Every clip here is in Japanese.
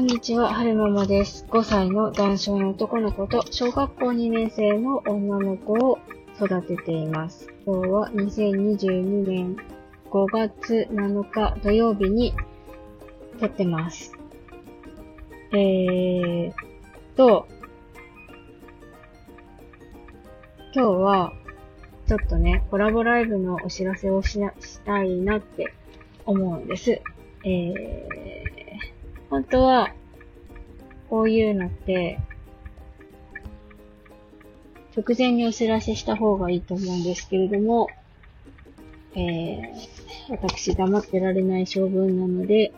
こんにちは、はるままです。5歳の男性の男の子と小学校2年生の女の子を育てています。今日は2022年5月7日土曜日に撮ってます。えーと、今日はちょっとね、コラボライブのお知らせをしなしたいなって思うんです。えー、本当は、こういうのって、直前にお知らせした方がいいと思うんですけれども、えー、私黙ってられない性分なので、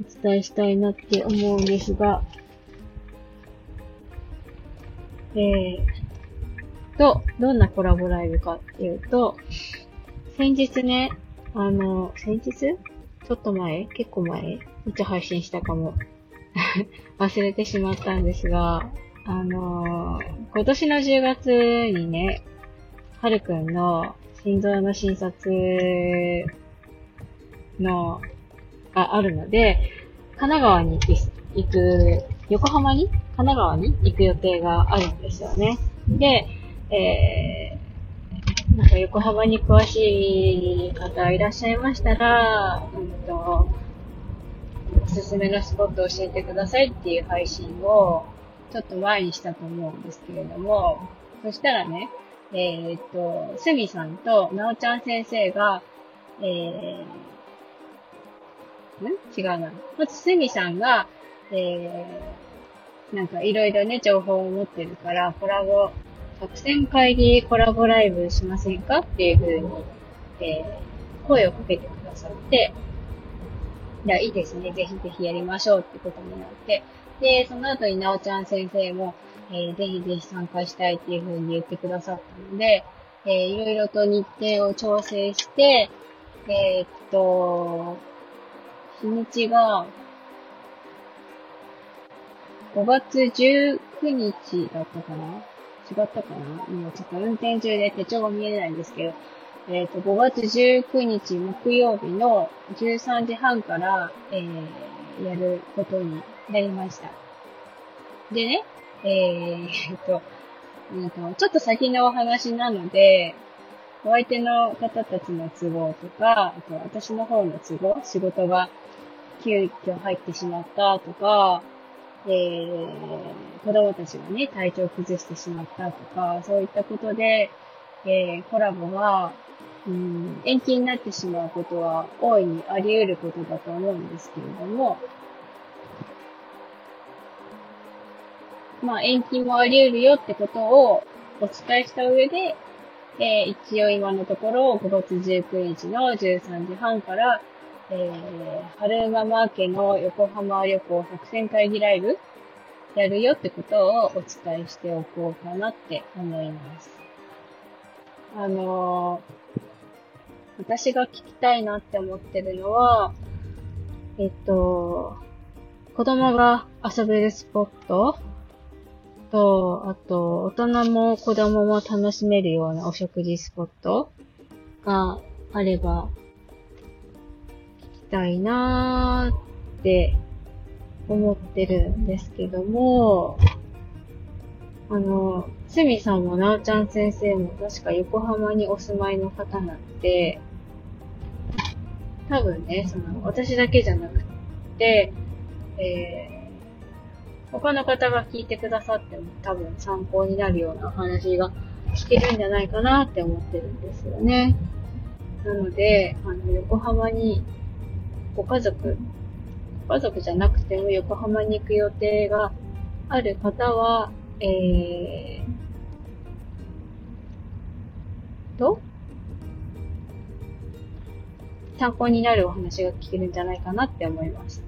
お伝えしたいなって思うんですが、えー、と、どんなコラボライブかっていうと、先日ね、あの、先日？ちょっと前？結構前？いつ配信したかも。忘れてしまったんですが、あのー今年の10月にね、はるくんの心臓の診察の、があるので、神奈川に行く、行く、横浜に？神奈川に行く予定があるんですよね。で、えー、なんか横浜に詳しい方いらっしゃいましたら、うんと、すすめのスポットを教えてくださいっていう配信を、ちょっと前にしたと思うんですけれども、そしたらね、えーっと、すみさんとなおちゃん先生が、えー、ん？違うな。まずすみさんが、えー、なんかいろいろね、情報を持ってるから、コラボ、作戦会議コラボライブしませんか？っていうふうに、えー、声をかけてくださって、いや、いいですね。ぜひぜひやりましょうってことになって。で、その後になおちゃん先生も、えーぜひぜひ参加したいっていうふうに言ってくださったので、えーいろいろと日程を調整して、えーっと、日にちが、5月19日だったかな？違ったかな？今ちょっと運転中で手帳が見えないんですけど、えっ、と、5月19日木曜日の13時半から、えー、やることになりました。でね、えー、と、うんと、ちょっと先のお話なので、お相手の方たちの都合とか、あと私の方の都合、仕事が急遽入ってしまったとか、えー、子供たちがね、体調を崩してしまったとか、そういったことで、えー、コラボが、うん、延期になってしまうことは大いにあり得ることだと思うんですけれども、まあ延期もあり得るよってことをお伝えした上で、えー一応今のところ5月19日の13時半から、えー、春馬マーケの横浜旅行作戦会議ライブやるよってことをお伝えしておこうかなって思います。あのー私が聞きたいなって思ってるのは、えっと、子供が遊べるスポットと、あと、大人も子供も楽しめるようなお食事スポットがあれば、聞きたいなーって思ってるんですけども、あの、すみさんもなおちゃん先生も確か横浜にお住まいの方なんで、多分ね、その、私だけじゃなくて、えー、他の方が聞いてくださっても多分参考になるような話が聞けるんじゃないかなって思ってるんですよね。なので、あの、横浜にご家族、ご家族じゃなくても横浜に行く予定がある方は、えー、と、参考になるお話が聞けるんじゃないかなって思います。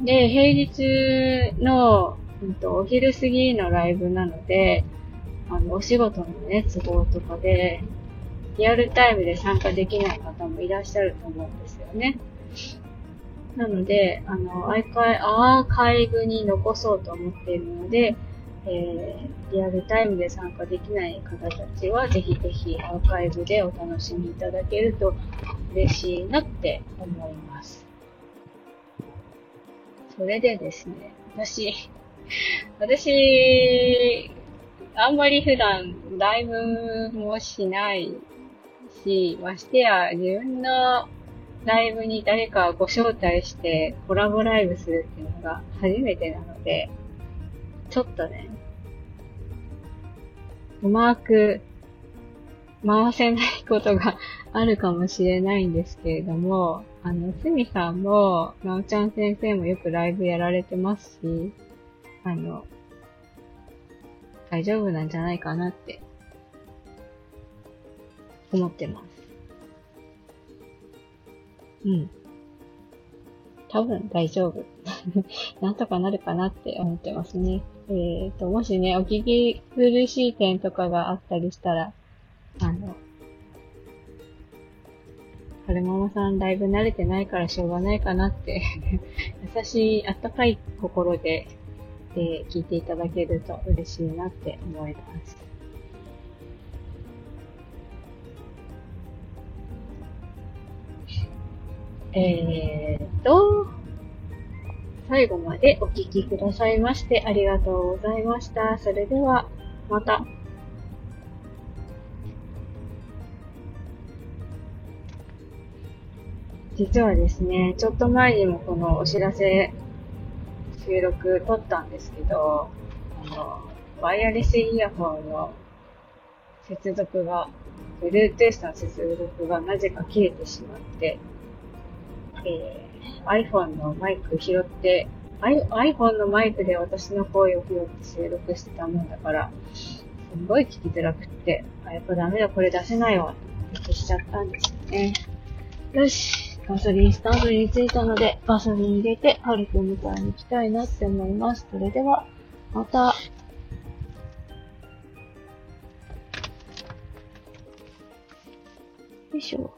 で、平日の、うんと、お昼過ぎのライブなので、あの、お仕事のね、都合とかで、リアルタイムで参加できない方もいらっしゃると思うんですよね。なので、あの、アーカイアーカイブに残そうと思っているので、えー、リアルタイムで参加できない方たちは、ぜひぜひアーカイブでお楽しみいただけると嬉しいなって思います。それでですね、私、私、あんまり普段ライブもしないし、ましてや自分のライブに誰かご招待してコラボライブするっていうのが初めてなので、ちょっとね、うまく回せないことが あるかもしれないんですけれども、あの、すみさんも、なおちゃん先生もよくライブやられてますし、あの、大丈夫なんじゃないかなって思ってます。うん。多分大丈夫。なんとかなるかなって思ってますね。えっ、ー、と、もしね、お聞き苦しい点とかがあったりしたら、あの、春ママさんライブ慣れてないからしょうがないかなって 優しい、あったかい心で、えー、聞いていただけると嬉しいなって思います。えーと、最後までお聞きくださいましてありがとうございました。それでは、また。実はですね、ちょっと前にもこのお知らせ収録撮ったんですけど、あの、ワイヤレスイヤホンの接続が、Bluetooth の接続がなぜか切れてしまって、えー、iPhone のマイク拾って、iPhone のマイクで私の声を拾って収録してたもんだから、すごい聞きづらくって、あ、やっぱダメだ、これ出せないわ、って消しちゃったんですよね。よし。ガソリンスタンドに着いたので、ガソリン入れて、ハルくん迎えに行きたいなって思います。それでは、また。よいしょ。